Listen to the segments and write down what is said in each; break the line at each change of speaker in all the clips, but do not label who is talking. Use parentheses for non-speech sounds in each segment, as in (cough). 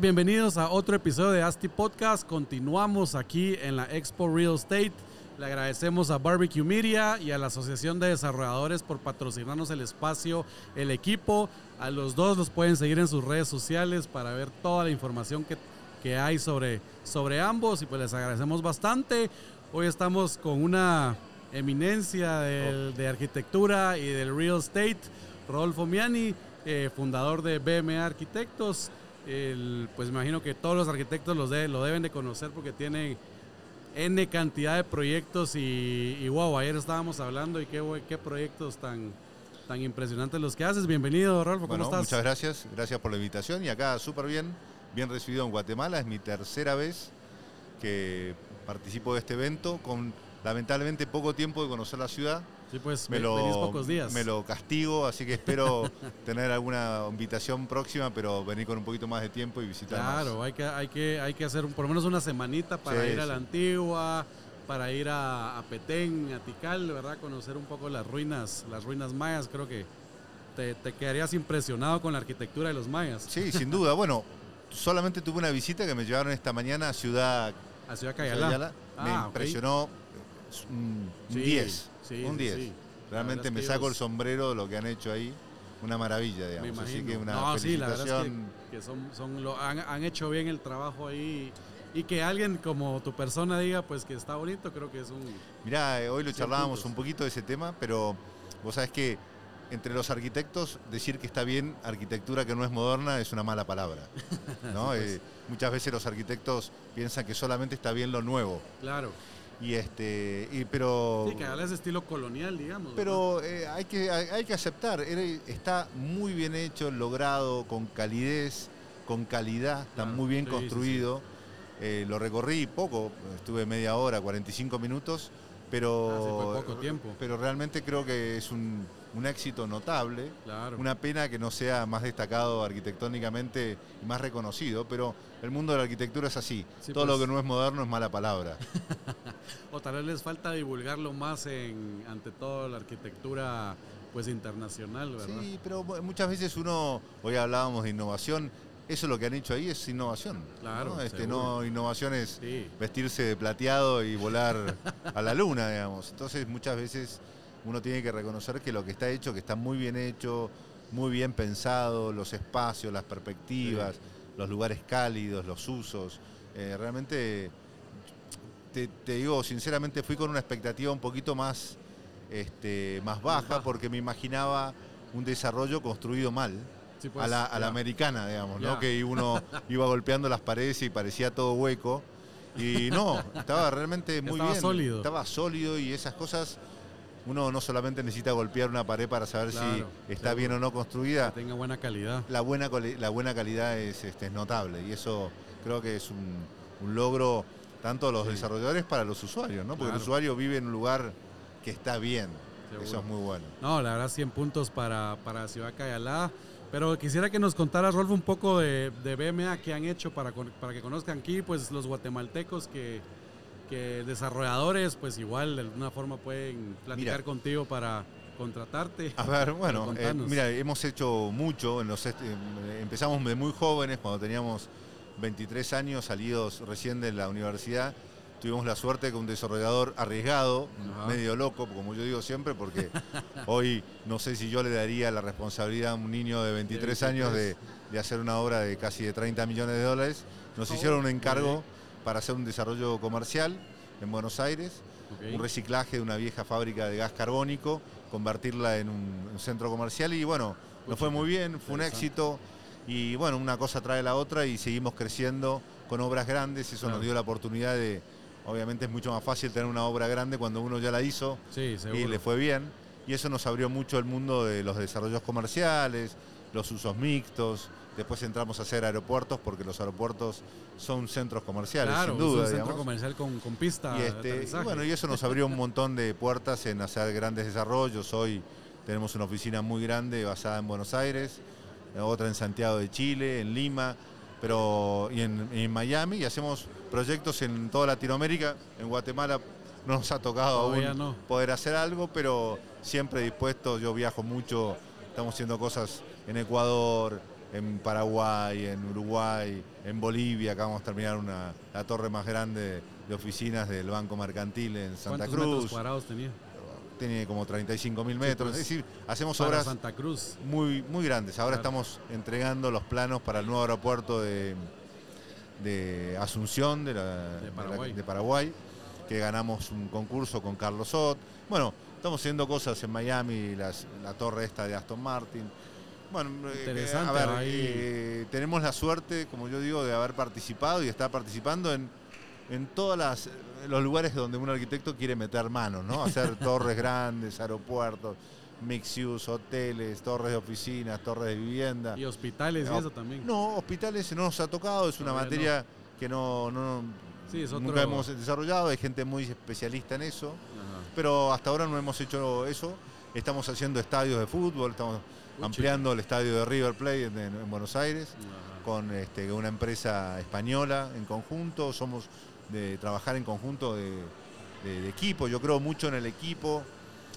Todos, bienvenidos a otro episodio de ASTI Podcast. Continuamos aquí en la Expo Real Estate. Le agradecemos a Barbecue Media y a la Asociación de Desarrolladores por patrocinarnos el espacio, el equipo. A los dos los pueden seguir en sus redes sociales para ver toda la información que, que hay sobre, sobre ambos y pues les agradecemos bastante. Hoy estamos con una eminencia del- de arquitectura y del real estate, Rodolfo Miani, eh, fundador de BMA Arquitectos. El- pues me imagino que todos los arquitectos los de- lo deben de conocer porque tiene N cantidad de proyectos y, y wow, ayer estábamos hablando y qué, proyectos tan, tan impresionantes los que haces. Bienvenido, Rodolfo, ¿cómo
Bueno,
estás?
muchas gracias, gracias por la invitación y acá súper bien, bien recibido en Guatemala, es mi tercera vez que participo de este evento con lamentablemente poco tiempo de conocer la ciudad.
Sí, pues
Me lo,
venís pocos días.
me lo castigo, así que espero (laughs) tener alguna invitación próxima, pero venir con un poquito más de tiempo y visitar
Claro,
más.
hay que, hay, que, hay que hacer por lo menos una semanita para
Sí,
ir a la antigua, para ir a, a Petén, a Tikal, ¿verdad? Conocer un poco las ruinas, las ruinas mayas. Creo que te, te quedarías impresionado con la arquitectura de los mayas.
Sí, sin duda. Bueno, solamente tuve una visita que me llevaron esta mañana a Ciudad
A Ciudad
Ciudad
Cayalá.
Me
Ah, ok.
impresionó es un un
Sí,
10.
sí,
un
sí,
10.
sí. La
Realmente me saco el sombrero de lo que han hecho ahí. Una maravilla,
Me
digamos.
imagino.
Así que una
no, la es
felicitación.
que, que son, son lo, han, han hecho bien el trabajo ahí y que alguien como tu persona diga pues que está bonito, creo que es un...
Mirá, eh, hoy lo charlábamos
puntos.
un poquito de ese tema, pero vos sabés que entre los arquitectos decir que está bien arquitectura que no es moderna es una mala palabra. (laughs) ¿no?
pues.
Eh, muchas veces los arquitectos piensan que solamente está bien lo nuevo.
Claro.
Y este, y, pero
Sí, que habla ese estilo colonial, digamos.
Pero eh, hay, que, hay, hay que aceptar, está muy bien hecho, logrado, con calidez, con calidad, está
Claro,
muy bien
sí, sí,
construido. Eh, lo recorrí poco, estuve media hora, 45 minutos, pero,
Ah, fue poco tiempo.
pero realmente creo que es un, un éxito notable.
Claro.
Una pena que no sea más destacado arquitectónicamente y más reconocido, pero el mundo de la arquitectura es así.
Sí,
Todo
pues.
lo que no es moderno es mala palabra. (laughs)
O tal vez les falta divulgarlo más en, ante todo la arquitectura pues internacional, ¿verdad?
Sí, pero mu- muchas veces uno, hoy hablábamos de innovación, eso lo que han hecho ahí es innovación.
Claro,
¿no? Este, no innovación es
Sí.
vestirse de plateado y volar (laughs) a la luna, digamos. Entonces muchas veces uno tiene que reconocer que lo que está hecho, que está muy bien hecho, muy bien pensado, los espacios, las perspectivas, los lugares cálidos, los usos. eh, realmente, te, te digo, sinceramente fui con una expectativa un poquito más, este, más baja, porque me imaginaba un desarrollo construido mal.
Sí, pues,
a la, a la
ya.
americana, digamos, ¿no? Que uno (laughs) iba golpeando las paredes y parecía todo hueco. Y no, estaba realmente muy
Estaba
bien.
sólido.
Estaba sólido y esas cosas, uno no solamente necesita golpear una pared para saber
Claro,
si está bien o no construida,
Que tenga buena calidad.
la buena, la buena calidad es, este, es notable y eso creo que es un, un logro tanto los
Sí.
desarrolladores para los usuarios, ¿no? Porque
Claro.
el usuario vive en un lugar que está bien.
Seguro.
Eso es muy bueno.
No, la verdad 100 puntos para, para Ciudad Cayalá. Pero quisiera que nos contaras, Rolfo, un poco de, de BMA que han hecho para, para que conozcan aquí, pues los guatemaltecos que, que desarrolladores, pues igual de alguna forma pueden platicar
Mira.
contigo para contratarte.
A ver, (laughs) bueno, eh, mira, hemos hecho mucho. En los, eh, empezamos de muy jóvenes, cuando teníamos 23 años, salidos recién de la universidad. Tuvimos la suerte que un desarrollador arriesgado,
Ajá.
medio loco, como yo digo siempre, porque (laughs) hoy no sé si yo le daría la responsabilidad a un niño de 23 años de, de hacer una obra de casi de 30 millones de dólares. Nos
Oh,
hicieron un encargo para hacer un desarrollo comercial en Buenos Aires un reciclaje de una vieja fábrica de gas carbónico, convertirla en un, un centro comercial y bueno, nos fue muy bien, fue un éxito y bueno, una cosa trae la otra y seguimos creciendo con obras grandes, eso
Claro.
nos dio la oportunidad de, obviamente es mucho más fácil tener una obra grande cuando uno ya la hizo
Sí,
y le fue bien y eso nos abrió mucho el mundo de los desarrollos comerciales, los usos mixtos, después entramos a hacer aeropuertos porque los aeropuertos son centros comerciales,
Claro,
sin
es
duda.
un centro
digamos.
comercial con, con pista
Y, este, y bueno, y eso nos abrió un montón de puertas en hacer grandes desarrollos. Hoy tenemos una oficina muy grande basada en Buenos Aires, otra en Santiago de Chile, en Lima, pero y en, Miami y hacemos proyectos en toda Latinoamérica. En Guatemala no nos ha tocado
Todavía
aún
no.
poder hacer algo, pero siempre dispuesto. Yo viajo mucho, estamos haciendo cosas en Ecuador, en Paraguay, en Uruguay, en Bolivia. Acabamos de terminar una, la torre más grande de oficinas del Banco Mercantil en Santa
¿Cuántos metros
Cruz.
cuadrados tenía?
Tiene como 35 mil metros.
pues,
es decir, hacemos obras
Santa Cruz.
muy, muy grandes. Ahora
Claro.
estamos entregando los planos para el nuevo aeropuerto de, de Asunción, de, la- de la-
Paraguay.
de Paraguay, que ganamos un concurso con Carlos Sot. Bueno, estamos haciendo cosas en Miami, las- la torre esta de Aston Martin. Bueno, eh,
Interesante,
a ver,
ahí.
eh, tenemos la suerte, como yo digo, de haber participado y estar participando en, en todos los lugares donde un arquitecto quiere meter manos, ¿no? Hacer (laughs) torres grandes, aeropuertos, mixed use, hoteles, torres de oficinas, torres de vivienda.
Y hospitales y eso también.
No, hospitales no nos ha tocado, es una
Todavía
materia que no, no-
Sí, es
nunca hemos desarrollado, hay gente muy especialista en eso,
Ajá.
pero hasta ahora no hemos hecho eso. Estamos haciendo estadios de fútbol, estamos
Uy,
ampliando el estadio de River Plate en, en Buenos Aires
Ajá.
con este, una empresa española en conjunto, somos de trabajar en conjunto de, de- de equipo, yo creo mucho en el equipo,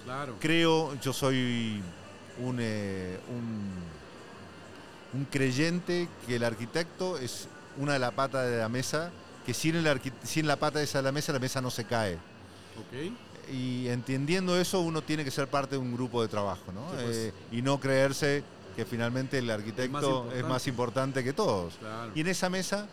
Claro.
creo, yo soy un, eh, un, un creyente que el arquitecto es una de las patas de la mesa, que sin, el sin la pata esa de la mesa, la mesa no se cae. Y entendiendo eso, uno tiene que ser parte de un grupo de trabajo, ¿no?
Sí, pues.
Eh, y no creerse que finalmente el arquitecto es
importante.
más importante que todos.
Claro.
Y en esa mesa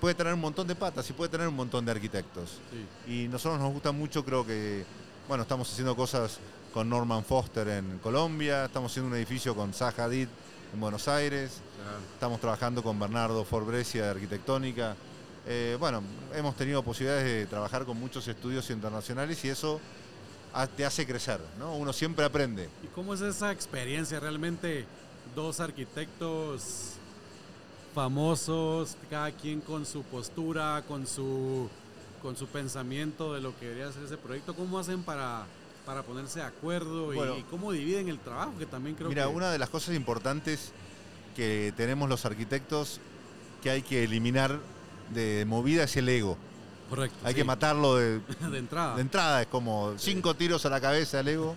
puede tener un montón de patas y puede tener un montón de arquitectos.
Sí.
Y nosotros nos gusta mucho, creo que, bueno, estamos haciendo cosas con Norman Foster en Colombia, estamos haciendo un edificio con Zaha Hadid en Buenos Aires,
Claro.
estamos trabajando con Bernardo Forbresia de Arquitectónica. Eh, bueno, hemos tenido posibilidades de trabajar con muchos estudios internacionales y eso te hace crecer, ¿no? Uno siempre aprende.
¿Y cómo es esa experiencia realmente? Dos arquitectos famosos, cada quien con su postura, con su, con su pensamiento de lo que debería ser ese proyecto. ¿Cómo hacen para, para ponerse de acuerdo y-
Bueno.
y, cómo dividen el trabajo? Que también creo
Mira,
que...
una de las cosas importantes que tenemos los arquitectos que hay que eliminar de movida es el ego.
Correcto.
Hay
sí,
que matarlo de, (laughs)
de entrada.
de entrada, es como cinco tiros a la cabeza al ego,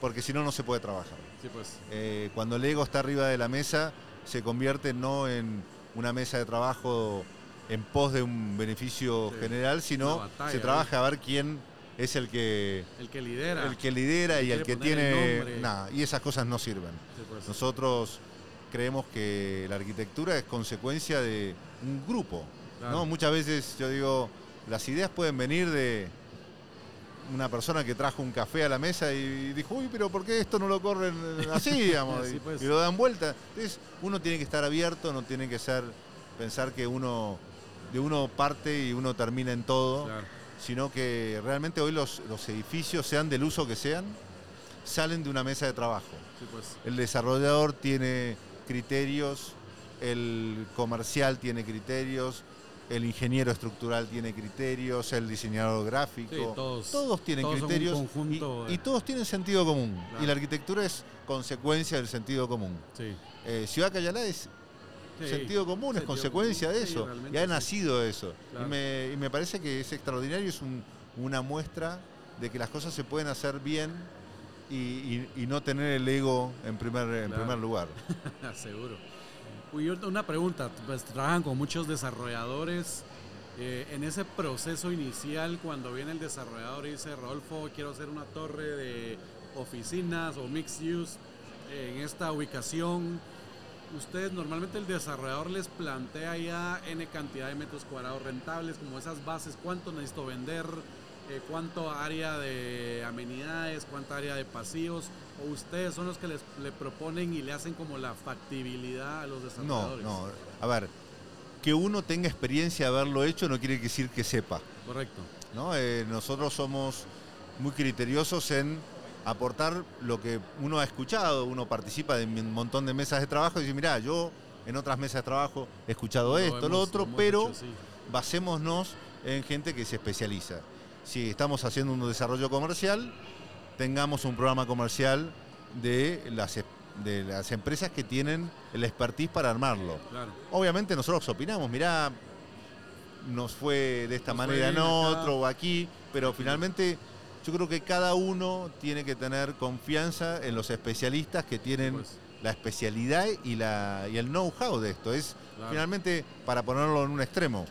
porque si no, no se puede trabajar.
Sí, pues.
Eh, cuando el ego está arriba de la mesa, se convierte no en una mesa de trabajo en pos de un beneficio
Sí.
general, sino
batalla
se trabaja a ver quién es el que,
El que lidera.
el que lidera y
El que
tiene... Nah, y esas cosas no sirven.
Sí, pues.
Nosotros creemos que la arquitectura es consecuencia de un grupo.
Claro.
¿no? Muchas veces yo digo, las ideas pueden venir de una persona que trajo un café a la mesa y dijo, uy, pero ¿por qué esto no lo corren así, (laughs) digamos?
Sí,
y, y lo dan vuelta. Entonces, uno tiene que estar abierto, no tiene que ser, pensar que uno, de uno parte y uno termina en todo,
Claro.
sino que realmente hoy los, los edificios, sean del uso que sean, salen de una mesa de trabajo.
Sí, pues.
El desarrollador tiene criterios, el comercial tiene criterios, el ingeniero estructural tiene criterios, el diseñador gráfico.
Sí, todos-
tienen
todos
criterios
conjunto
y, todos tienen sentido común.
Claro.
Y la arquitectura es consecuencia del sentido común.
Sí.
Eh, Ciudad Cayalá es
Sí.
sentido común, es consecuencia
común,
de eso. y ha nacido eso.
Claro.
Y, me, y me parece que es extraordinario, es un- una muestra de que las cosas se pueden hacer bien y, y- y no tener el ego en primer, en
Claro.
primer lugar. (laughs)
Seguro. Una pregunta, pues trabajan con muchos desarrolladores. eh, en ese proceso inicial, cuando viene el desarrollador y dice, Rodolfo, quiero hacer una torre de oficinas o mixed use en esta ubicación, ustedes normalmente el desarrollador les plantea ya N cantidad de metros cuadrados rentables, como esas bases, cuánto necesito vender, eh, cuánto área de amenidades, cuánta área de pasillos, o ustedes son los que les, le proponen y le hacen como la factibilidad a los
No,
desarrolladores.
no. A ver, que uno tenga experiencia de haberlo hecho no quiere decir que sepa.
Correcto.
¿no? Eh, nosotros somos muy criteriosos en aportar lo que uno ha escuchado, uno participa de un montón de mesas de trabajo y dice, mira, yo en otras mesas de trabajo he escuchado esto, lo otro, pero
hecho, sí.
basémonos en gente que se especializa. Si estamos haciendo un desarrollo comercial, tengamos un programa comercial de las, e- de las empresas que tienen el expertise para armarlo.
Claro.
Obviamente nosotros opinamos, mirá, nos fue de esta
Nos
manera en otro o aquí, pero finalmente yo creo que cada uno tiene que tener confianza en los especialistas que tienen
Pues,
la especialidad y, la, y el know-how de esto. Es
claro.
finalmente, para ponerlo en un extremo,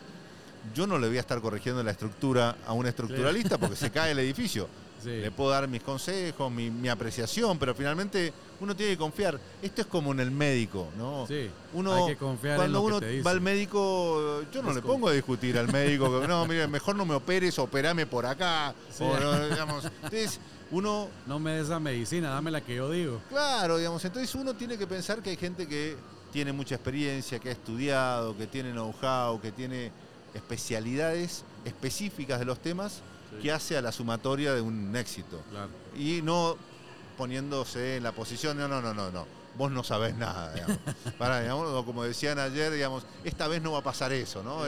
yo no le voy a estar corrigiendo la estructura a un estructuralista porque se cae el edificio. (laughs)
Sí.
Le puedo dar mis consejos, mi, mi apreciación, pero finalmente uno tiene que confiar. Esto es como en el médico, ¿no?
Sí,
Uno,
hay que confiar en
cuando
lo que
uno
te dice.
va al médico, yo no le pongo a discutir al médico, que, no, mire, (laughs) mejor no me operes, operame por acá.
Sí.
o no, digamos. Entonces, uno,
No me des esa medicina, dame la que yo digo.
claro, digamos, entonces uno tiene que pensar que hay gente que tiene mucha experiencia, que ha estudiado, que tiene know-how, que tiene especialidades específicas de los temas
Sí.
que hace a la sumatoria de un éxito.
Claro.
Y no poniéndose en la posición, no, no, no, no, no. Vos no sabés nada, digamos. (laughs) Para, digamos, como decían ayer, digamos, esta vez no va a pasar eso, ¿no?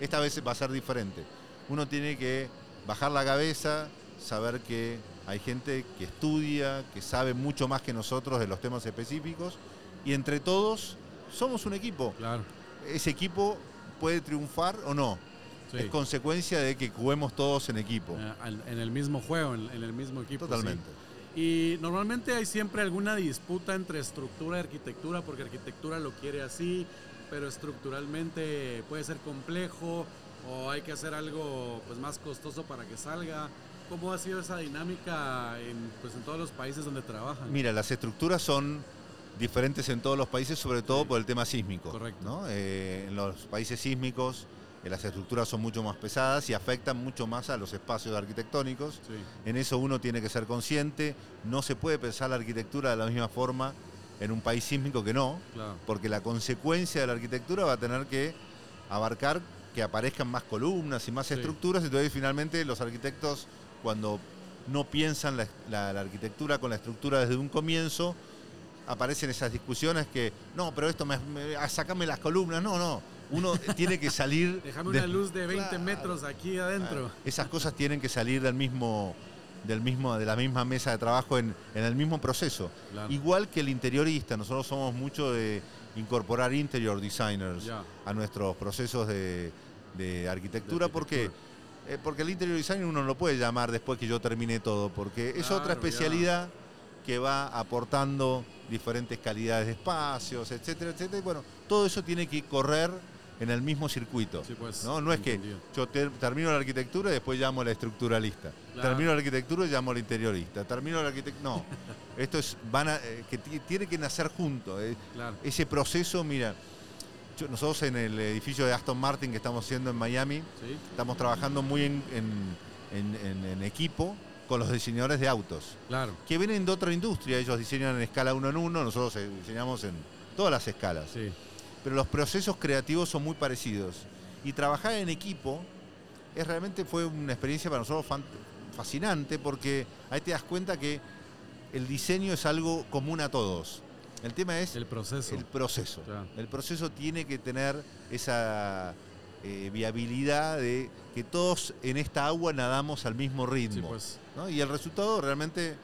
Esta vez va a ser diferente. Uno tiene que bajar la cabeza, saber que hay gente que estudia, que sabe mucho más que nosotros de los temas específicos, y entre todos somos un equipo.
Claro.
Ese equipo puede triunfar o no.
Sí.
Es consecuencia de que juguemos todos en equipo.
Eh, en el mismo juego, en, el mismo equipo. sí.
Totalmente.
Y normalmente hay siempre alguna disputa entre estructura y arquitectura, porque arquitectura lo quiere así, pero estructuralmente puede ser complejo o hay que hacer algo pues, más costoso para que salga. ¿Cómo ha sido esa dinámica en, pues, en todos los países donde trabajan?
Mira, las estructuras son diferentes en todos los países, sobre todo por el tema sísmico.
Correcto.
¿no? Eh, en los países sísmicos eh, las estructuras son mucho más pesadas y afectan mucho más a los espacios arquitectónicos.
Sí,
En eso uno tiene que ser consciente. No se puede pensar la arquitectura de la misma forma en un país sísmico que no,
claro.
porque la consecuencia de la arquitectura va a tener que abarcar que aparezcan más columnas y más
Sí.
estructuras, entonces finalmente los arquitectos cuando no piensan la, la- la arquitectura con la estructura desde un comienzo, aparecen esas discusiones que, no, pero esto me, me- ah, sacame las columnas, no, no, uno (laughs) tiene que salir...
Déjame
de-
una luz de 20
Claro.
metros aquí adentro.
esas cosas tienen que salir del mismo, del mismo, de la misma mesa de trabajo en, en el mismo proceso.
Claro.
Igual que el interiorista, nosotros somos mucho de incorporar interior designers a nuestros procesos de, de arquitectura.
De
¿Por qué?
arquitectura.
Eh, porque el interior design uno no lo puede llamar después que yo termine todo, porque es
Claro,
otra
ya.
Que va aportando diferentes calidades de espacios, etcétera, etcétera. Y bueno, todo eso tiene que correr en el mismo circuito.
Sí, pues,
¿no? no es que yo ter- termino la arquitectura y después llamo a la estructuralista.
Claro.
Termino la arquitectura y llamo al interiorista. Termino la arquitectura. No. (laughs) Esto es. Van a, eh, que ti- tiene que nacer junto. eh.
Claro.
Ese proceso, mira. yo- nosotros en el edificio de Aston Martin que estamos haciendo en Miami,
Sí,
estamos trabajando muy en, en- en- en- en equipo con los diseñadores de autos,
claro.
que vienen de otra industria. Ellos diseñan en escala uno en uno, nosotros eh, diseñamos en todas las escalas
Sí,
pero los procesos creativos son muy parecidos. Y trabajar en equipo es realmente fue una experiencia para nosotros fascinante porque ahí te das cuenta que el diseño es algo común a todos. El tema es
el proceso.
el proceso.
Claro.
El proceso tiene que tener esa eh, viabilidad de que todos en esta agua nadamos al mismo
Sí,
ritmo.
pues.
¿no? Y el resultado realmente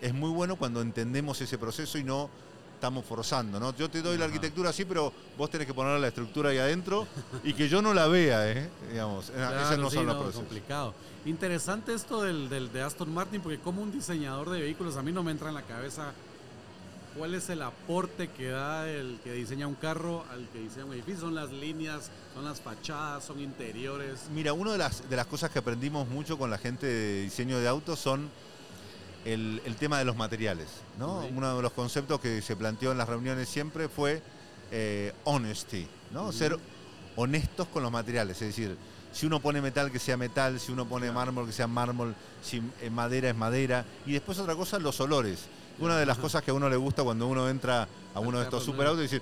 es muy bueno cuando entendemos ese proceso y no estamos forzando, ¿no? Yo te doy la arquitectura así, pero vos tenés que poner la estructura ahí adentro y que yo no la vea, ¿eh? Digamos,
Claro,
esos no
sí,
son los
no,
procesos.
complicado. Interesante esto del, del- de Aston Martin, porque como un diseñador de vehículos, a mí no me entra en la cabeza cuál es el aporte que da el que diseña un carro al que diseña un edificio. Son las líneas, son las fachadas, son interiores.
Mira, una de las, de las cosas que aprendimos mucho con la gente de diseño de autos son el, el tema de los materiales. ¿no? Uno de los conceptos que se planteó en las reuniones siempre fue eh, honesty, ¿no? Ser honestos con los materiales. Es decir, si uno pone metal, que sea metal, si uno pone
Claro.
mármol, que sea mármol, si eh, madera es madera. Y después otra cosa, los olores. Una de las cosas que a uno le gusta cuando uno entra a uno de estos superautos y dice,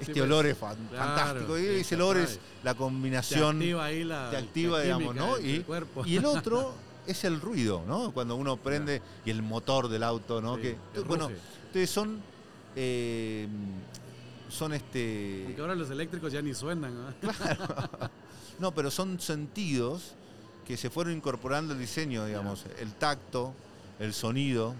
este olor es fan-
claro,
fantástico. Y ese
te
olor es la
Te
combinación
activa ahí la,
te activa,
la
digamos, ¿no? Y,
cuerpo.
y el (laughs) otro es el ruido, ¿no? Cuando uno prende y el motor del auto, ¿no?
Sí,
que, bueno, entonces son, eh, son este...
Aunque ahora los eléctricos ya ni suenan. ¿no? (laughs)
No, pero son sentidos que se fueron incorporando al diseño, digamos, el tacto, el sonido,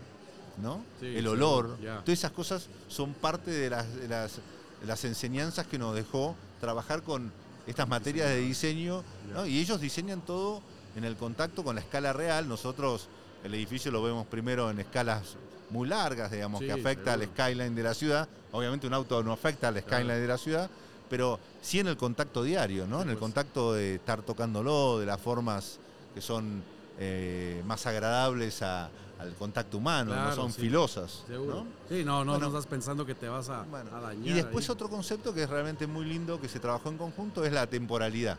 ¿no?
Sí,
el olor. Todas esas cosas son parte de las, de las, de las enseñanzas que nos dejó trabajar con estas materias de diseño, ¿no? Y ellos diseñan todo en el contacto con la escala real. Nosotros el edificio lo vemos primero en escalas muy largas, digamos,
Sí,
que afecta al skyline de la ciudad. Obviamente un auto no afecta al skyline
Claro.
de la ciudad, pero sí en el contacto diario, ¿no? En el contacto de estar tocándolo, de las formas que son eh, más agradables a- al contacto humano, no son
sí.
filosas.
Seguro.
¿no?
Sí, no, no,
Bueno.
no estás pensando que te vas a,
Bueno,
a dañar.
y después
ahí.
otro concepto que es realmente muy lindo, que se trabajó en conjunto, es la temporalidad.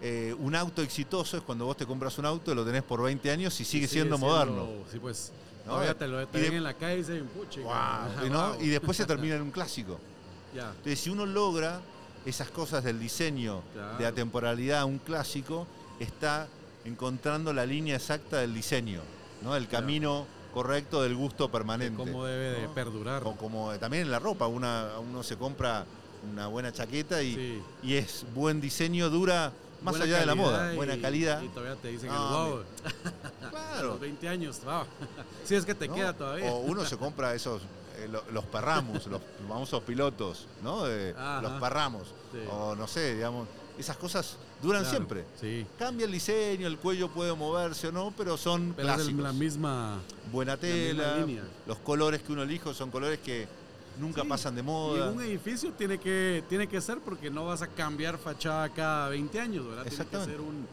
Eh, un auto exitoso es cuando vos te compras un auto y lo tenés por 20 años y sigue,
Sigue
siendo, moderno.
Sí, pues.
¿no?
Te lo te
Y de-
en la calle y dicen, puche.
Y, ¿no? (laughs) y después se termina en un clásico. (laughs) Entonces, si uno logra esas cosas del diseño,
Claro.
de la temporalidad a un clásico, está encontrando la línea exacta del diseño, ¿no? el
Claro.
camino correcto del gusto permanente.
cómo debe de perdurar.
O como también en la ropa, una, uno se compra una buena chaqueta y,
Sí.
y es buen diseño, dura más
Buena
allá de la moda,
y-
buena calidad.
Y todavía te dicen
No,
el wow. A (laughs)
Claro.
los 20 años, wow. Si es que te
¿no?
queda todavía.
O uno se compra esos, eh, lo- los perramos, los famosos pilotos, ¿no? De- los perramos.
Sí.
O no sé, digamos, esas cosas duran
Claro,
siempre.
Sí.
Cambia el diseño, el cuello puede moverse o no, pero son
Pero
clásicos.
la misma.
Buena
misma
tela,
línea.
los colores que uno elige son colores que nunca
Sí,
pasan de
Y
moda.
un edificio tiene que, tiene que ser porque no vas a cambiar fachada cada 20 años, ¿verdad? Tiene que ser un-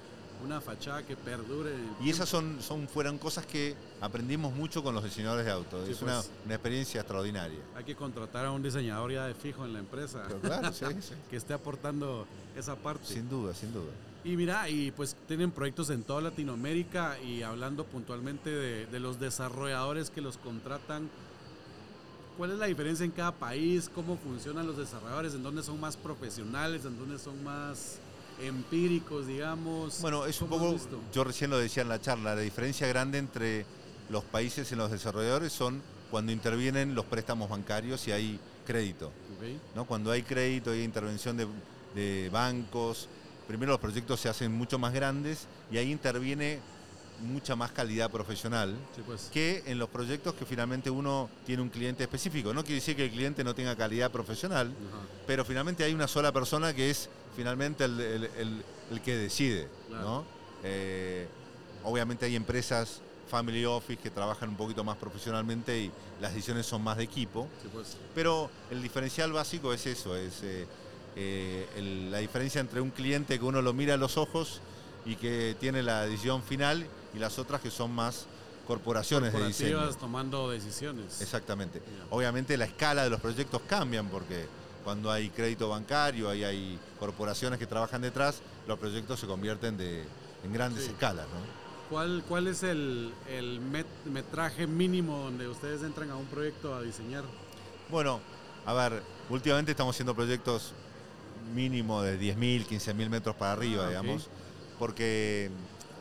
una fachada que perdure.
Y esas son, son, fueron cosas que aprendimos mucho con los diseñadores de autos.
Sí,
es una,
pues.
una experiencia extraordinaria.
Hay que contratar a un diseñador ya de fijo en la empresa
Pero claro, sí, (laughs) sí.
que esté aportando esa parte.
Sin duda, sin duda.
Y mira, y pues tienen proyectos en toda Latinoamérica y hablando puntualmente de, de los desarrolladores que los contratan, ¿cuál es la diferencia en cada país? ¿Cómo funcionan los desarrolladores? ¿En dónde son más profesionales? ¿En dónde son más empíricos, digamos?
Bueno, es un
¿Cómo
poco, yo recién lo decía en la charla, la diferencia grande entre los países en los desarrolladores son cuando intervienen los préstamos bancarios y hay crédito.
Ok,
¿no? Cuando hay crédito, hay intervención de, de bancos, primero los proyectos se hacen mucho más grandes y ahí interviene mucha más calidad profesional
Sí, pues.
que en los proyectos que finalmente uno tiene un cliente específico. No quiere decir que el cliente no tenga calidad profesional, pero finalmente hay una sola persona que es finalmente el, el- el- el que decide.
Claro.
¿no? Eh, obviamente hay empresas family office que trabajan un poquito más profesionalmente y las decisiones son más de equipo,
Sí, pues.
pero el diferencial básico es eso, es eh, eh, el- la diferencia entre un cliente que uno lo mira a los ojos y que tiene la decisión final y las otras que son más corporaciones de diseño.
Tomando decisiones.
Exactamente. Obviamente la escala de los proyectos cambian porque cuando hay crédito bancario, ahí hay corporaciones que trabajan detrás, los proyectos se convierten de, en grandes
Sí.
escalas. ¿no?
¿Cuál, ¿Cuál es el, el met- metraje mínimo donde ustedes entran a un proyecto a diseñar?
Bueno, a ver, últimamente estamos haciendo proyectos mínimo de 10.000, 15.000 metros para arriba,
Ah,
digamos, porque,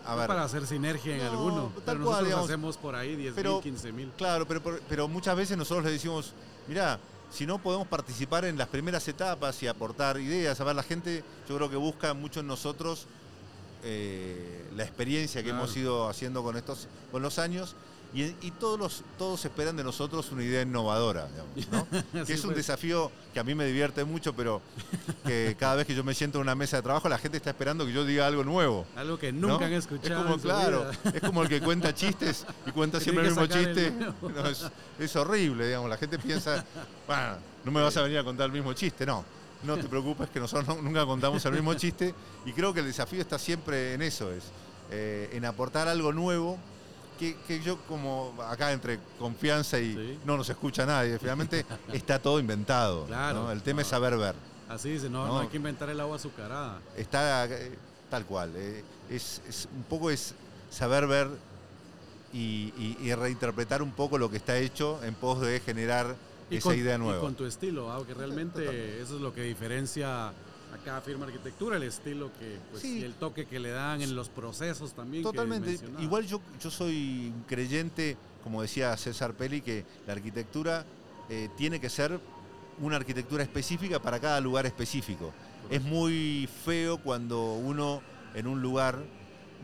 a
No
ver,
para hacer sinergia en
No,
alguno.
tal
Pero
cual,
nosotros
digamos.
hacemos por ahí 10
Pero-
mil, 15 mil.
Claro, pero, pero- pero muchas veces nosotros le decimos, mira, si no podemos participar en las primeras etapas y aportar ideas, a ver, la gente yo creo que busca mucho en nosotros eh, la experiencia que
Claro.
hemos ido haciendo con estos, con los años. Y, y todos, los, todos esperan de nosotros una idea innovadora, digamos, ¿no? (laughs) que es un
pues.
desafío que a mí me divierte mucho, pero que (laughs) cada vez que yo me siento en una mesa de trabajo, la gente está esperando que yo diga algo nuevo.
Algo que
¿no?
nunca han escuchado.
Es como, claro,
vida.
es como el que cuenta chistes y cuenta (laughs)
Que
siempre el mismo chiste.
el nuevo.
No, es, es horrible, digamos. La gente piensa, bueno, no me vas a venir a contar el mismo chiste. No, no te preocupes que nosotros no- nunca contamos el mismo chiste. Y creo que el desafío está siempre en eso, es eh, en aportar algo nuevo. Que, que yo como acá entre confianza y
Sí.
no nos escucha nadie, finalmente (laughs) está todo inventado.
Claro.
¿no? El tema es saber ver.
Así dice, no,
No.
no hay que inventar el agua azucarada.
está eh, tal cual. eh, es, es- un poco es saber ver y, y- y reinterpretar un poco lo que está hecho en pos de generar
Y
esa
con,
idea
y
nueva.
con tu estilo, ah, que realmente
Totalmente.
eso es lo que diferencia a cada firma arquitectura, el estilo que, pues,
Sí.
y el toque que le dan en los procesos también.
Totalmente. Igual yo, yo soy creyente, como decía César Peli, que la arquitectura eh, tiene que ser una arquitectura específica para cada lugar específico. Es muy feo cuando uno en un lugar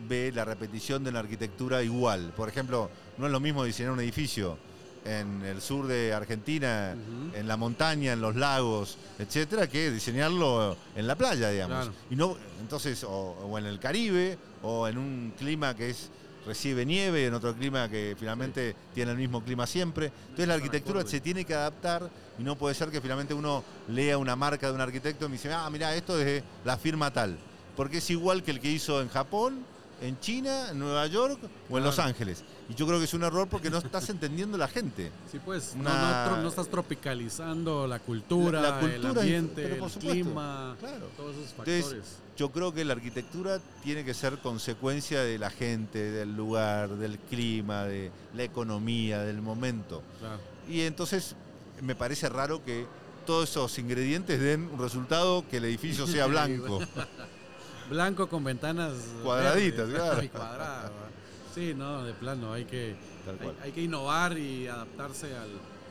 ve la repetición de la arquitectura igual. Por ejemplo, no es lo mismo diseñar un edificio en el sur de Argentina, en la montaña, en los lagos, etcétera, que diseñarlo en la playa, digamos.
Claro.
Y no, entonces, o, o en el Caribe, o en un clima que es recibe nieve, en otro clima que finalmente tiene el mismo clima siempre. Entonces la arquitectura se tiene que adaptar y no puede ser que finalmente uno lea una marca de un arquitecto y me dice, ah, mira, esto es de la firma tal. Porque es igual que el que hizo en Japón, en China, en Nueva York o en Los. Ángeles. Y yo creo que es un error porque no estás entendiendo la gente.
Sí, pues, no-
Una-
no, tro- no estás tropicalizando la cultura,
La- la
el ambiente, el
supuesto,
clima,
claro.
todos esos
Entonces,
factores.
Yo creo que la arquitectura tiene que ser consecuencia de la gente, del lugar, del clima, de la economía, del momento.
Claro.
Y entonces me parece raro que todos esos ingredientes den un resultado que el edificio sea (laughs) blanco. (laughs)
Blanco con ventanas
Cuadraditas, (laughs) claro.
Sí, no, de plano, hay que, hay, que innovar y adaptarse al,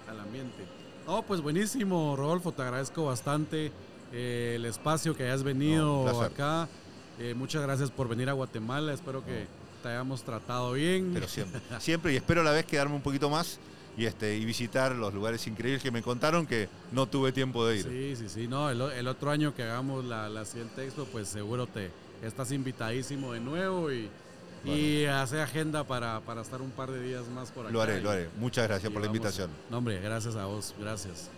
al ambiente. No, pues buenísimo, Rodolfo, te agradezco bastante eh, el espacio que hayas venido acá. Eh, muchas gracias por venir a Guatemala, espero que te hayamos tratado bien.
Pero siempre. (laughs) Siempre y espero a la vez quedarme un poquito más y, este, y visitar los lugares increíbles que me contaron que no tuve tiempo de ir.
Sí, sí, sí. No, el, otro año que hagamos la, la siguiente expo, pues seguro te estás invitadísimo de nuevo y, y hace agenda para, para estar un par de días más por acá.
Lo haré,
y-
lo haré. Muchas gracias por la
vamos-
invitación.
No, hombre, gracias a vos, gracias.